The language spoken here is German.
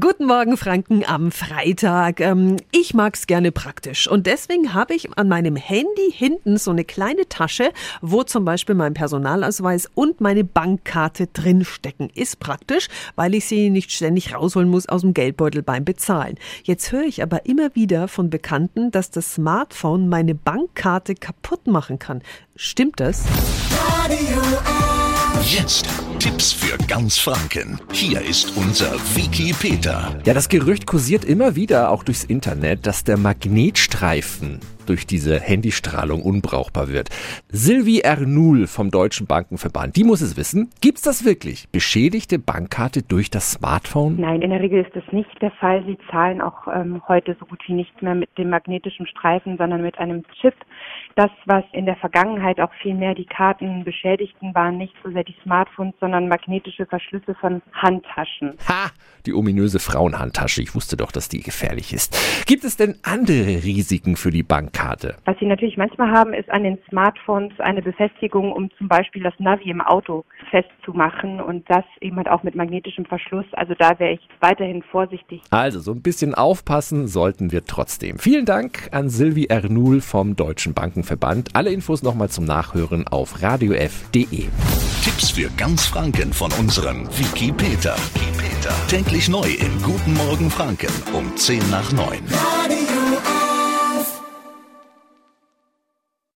Guten Morgen, Franken, am Freitag. Ähm, ich mag's gerne praktisch und deswegen habe ich an meinem Handy hinten so eine kleine Tasche, wo zum Beispiel mein Personalausweis und meine Bankkarte drinstecken. Ist praktisch, weil ich sie nicht ständig rausholen muss aus dem Geldbeutel beim Bezahlen. Jetzt höre ich aber immer wieder von Bekannten, dass das Smartphone meine Bankkarte kaputt machen kann. Stimmt das? Jetzt Tipps für ganz Franken. Hier ist unser Wiki Peter. Ja, das Gerücht kursiert immer wieder auch durchs Internet, dass der Magnetstreifen durch diese Handystrahlung unbrauchbar wird. Sylvie Ernul vom Deutschen Bankenverband, die muss es wissen. Gibt's das wirklich? Beschädigte Bankkarte durch das Smartphone? Nein, in der Regel ist das nicht der Fall. Sie zahlen auch ähm, heute so gut wie nicht mehr mit dem magnetischen Streifen, sondern mit einem Chip. Das, was in der Vergangenheit auch viel mehr die Karten beschädigten, waren nicht so sehr die Smartphones, sondern magnetische Verschlüsse von Handtaschen. Ha! Die ominöse Frauenhandtasche. Ich wusste doch, dass die gefährlich ist. Gibt es denn andere Risiken für die Bankkarte? Was Sie natürlich manchmal haben, ist an den Smartphones eine Befestigung, um zum Beispiel das Navi im Auto festzumachen und das eben halt auch mit magnetischem Verschluss. Also da wäre ich weiterhin vorsichtig. Also so ein bisschen aufpassen sollten wir trotzdem. Vielen Dank an Sylvie Ernul vom Deutschen Bankenverband. Alle Infos nochmal zum Nachhören auf radiof.de. Tipps für ganz Franken von unserem Wiki Peter. Wiki Peter. Täglich neu im Guten Morgen Franken um 10 nach 9. Radio